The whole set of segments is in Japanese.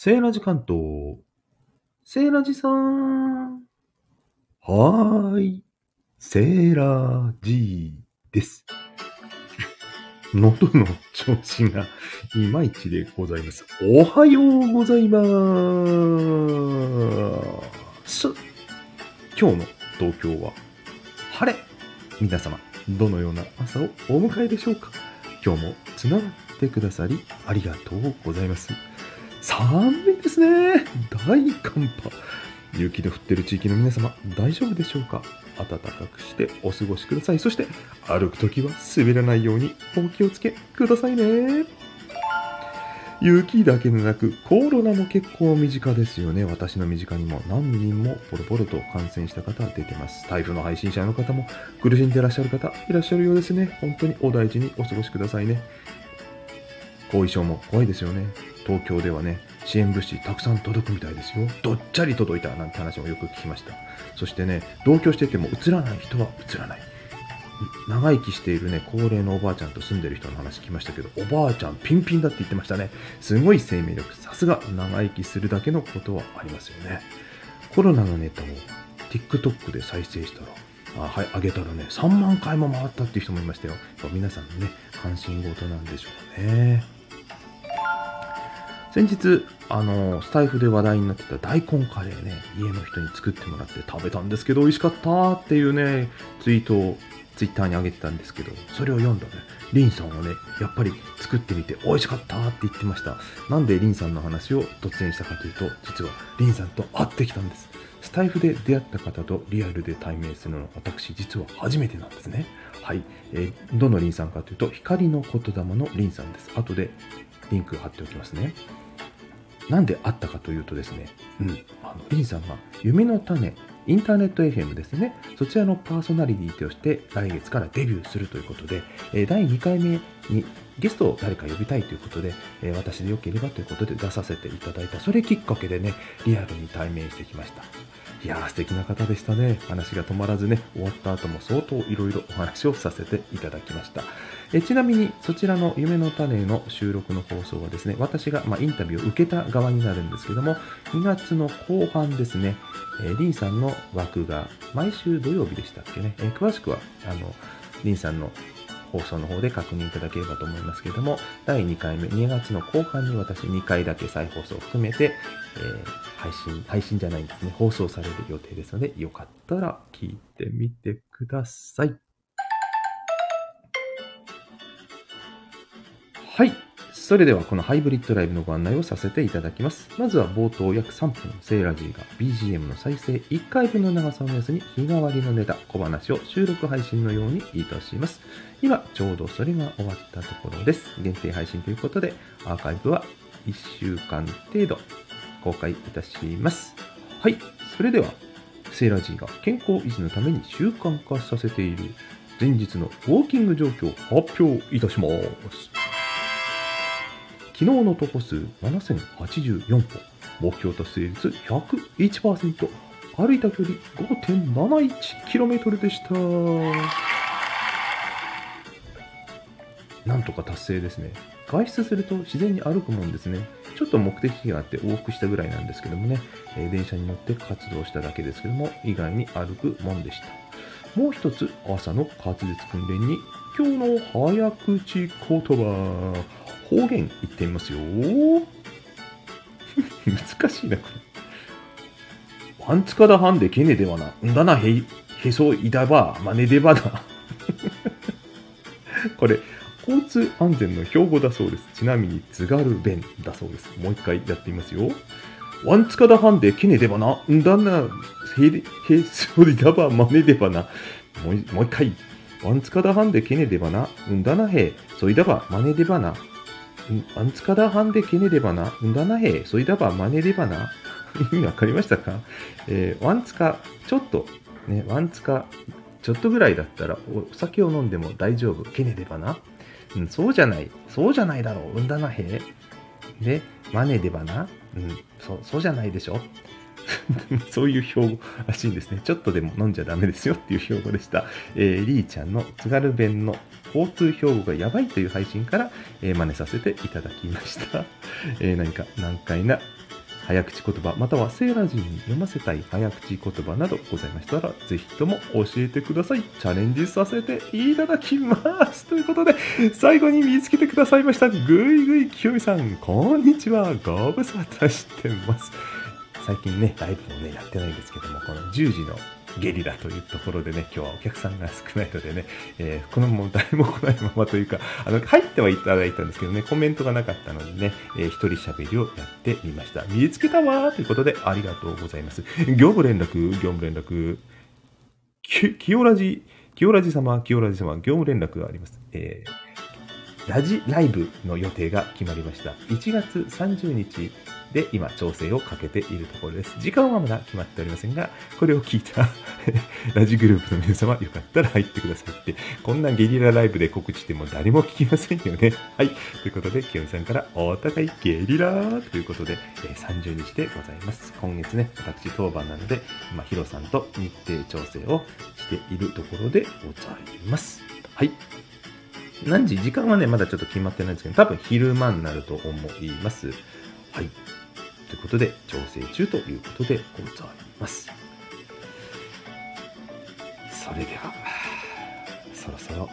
セーラジ関東。セーラジさん。はーい。セーラジーです。喉の調子がいまいちでございます。おはようございまーす。今日の東京は晴れ。皆様、どのような朝をお迎えでしょうか今日もつながってくださりありがとうございます。寒いですね。大寒波。雪の降ってる地域の皆様、大丈夫でしょうか？暖かくしてお過ごしください。そして、歩くときは滑らないようにお気をつけくださいね。雪だけでなく、コロナも結構身近ですよね。私の身近にも何人もポロポロと感染した方出てます。台風の配信者の方も苦しんでいらっしゃる方いらっしゃるようですね。本当にお大事にお過ごしくださいね。後遺症も怖いですよね。東京ではね、支援物資たくさん届くみたいですよ。どっちゃり届いたなんて話もよく聞きました。そしてね、同居してても映らない人は映らない。長生きしているね、高齢のおばあちゃんと住んでる人の話聞きましたけど、おばあちゃんピンピンだって言ってましたね。すごい生命力。さすが長生きするだけのことはありますよね。コロナのネタを TikTok で再生したら、あはい、上げたらね、3万回も回ったっていう人もいましたよ。やっぱ皆さんのね、関心事なんでしょうね。先日、あの、スタイフで話題になってた大根カレーね、家の人に作ってもらって食べたんですけど、美味しかったっていうね、ツイートをツイッターに上げてたんですけど、それを読んだね、リンさんはね、やっぱり作ってみて美味しかったって言ってました。なんでリンさんの話を突然したかというと、実はリンさんと会ってきたんです。スタイフで出会った方とリアルで対面するのは私実は初めてなんですね。はい。えーどのリンさんかというと、光の言霊のリンさんです。後でリンク貼っておきますね。なんで会ったかというとですね、うん、あのリンさんが夢の種、インターネット FM ですね、そちらのパーソナリティとして来月からデビューするということで、え第2回目にゲストを誰か呼びたいということで、え私でよければということで出させていただいた、それきっかけでね、リアルに対面してきました。いやー素敵な方でしたね。話が止まらずね、終わった後も相当いろいろお話をさせていただきました。えちなみにそちらの夢の種の収録の放送はですね、私が、まあ、インタビューを受けた側になるんですけども、2月の後半ですね、えーリンさんの枠が毎週土曜日でしたっけね、えー詳しくはあのリンさんの放送の方で確認いただければと思いますけれども、第2回目、2月の後半に私2回だけ再放送を含めて、えー配信、配信じゃないんですね、放送される予定ですので、よかったら聞いてみてください。はい。それではこのハイブリッドライブのご案内をさせていただきます。まずは冒頭約3分、セーラジーが BGM の再生1回分の長さを目安に日替わりのネタ、小話を収録配信のようにいたします。今、ちょうどそれが終わったところです。限定配信ということで、アーカイブは1週間程度公開いたします。はい。それでは、セーラジーが健康維持のために習慣化させている前日のウォーキング状況を発表いたします。昨日の徒歩数7084歩、目標達成率101%、歩いた距離 5.71km でした。なんとか達成ですね。外出すると自然に歩くもんですね。ちょっと目的があって往復したぐらいなんですけどもね、え電車に乗って活動しただけですけども、意外に歩くもんでした。もう一つ、朝の滑舌訓練に、今日の早口言葉、方言言ってみますよ。難しいな、これ。ワンツカダハンでケネではな。んだな、へい、へそいだば、まねでばだ。これ、交通安全の標語だそうです。ちなみに津軽弁だそうです。もう一回やってみますよ。ワンツカダハンでケネでばな。んだな、へ、へそいだば、まねでばな。もうもう一回。ワンツカダハンでケネでばな。んだなへ、そいだば、まねでばな。んワンツカダハンでケネでばな。んだなへ、そいだば、まねでばな。意味わかりましたか？えーワンツカ、ちょっと、ね、ワンツカ、ちょっとぐらいだったらお酒を飲んでも大丈夫。ケネでばな。うん、そうじゃない。そうじゃないだろう。うんだなへ。で、マネでばな。うん、そう、そうじゃないでしょ。そういう標語らしいんですね。ちょっとでも飲んじゃダメですよっていう標語でした。えー、りーちゃんの津軽弁の交通標語がやばいという配信から、えー真似させていただきました。えー何か難解な早口言葉、またはセーラージに読ませたい早口言葉などございましたら、ぜひとも教えてください。チャレンジさせていただきます。ということで、最後に見つけてくださいました、ぐいぐいきよみさん、こんにちは。ご無沙汰してます。最近ね、ライブもね、やってないんですけども、この10時のゲリラというところでね、今日はお客さんが少ないのでね、えー、このまま誰も来ないままというか、あの、入ってはいただいたんですけどね、コメントがなかったのでね、えー、一人喋りをやってみました。見つけたわーということで、ありがとうございます。業務連絡、業務連絡、き、清ラジ、清ラジ様、清ラジ様、業務連絡があります。えー、ラジライブの予定が決まりました。1月30日で今調整をかけているところです。時間はまだ決まっておりませんが、これを聞いた ラジグループの皆様、よかったら入ってくださいって、こんなゲリラライブで告知しても誰も聞きませんよね。はい。ということで、清美さんからお互いゲリラということで、え30日でございます。今月ね、私当番なので、今、ヒロさんと日程調整をしているところでございます。はい。何時？時間はね、まだちょっと決まってないんですけど、多分昼間になると思います。はい。ということで、調整中ということでございます。それでは、そろそろ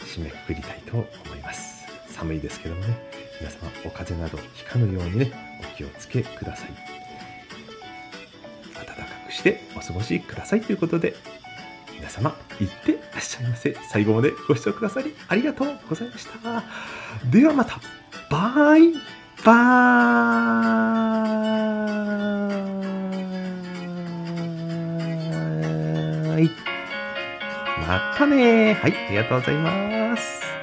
締めくくりたいと思います。寒いですけどもね、皆様お風邪などひかぬようにね、お気をつけください。暖かくしてお過ごしくださいということで、皆様、いってらっしゃいませ。最後までご視聴くださりありがとうございました。ではまた、バイバーイまたねはい、ありがとうございます。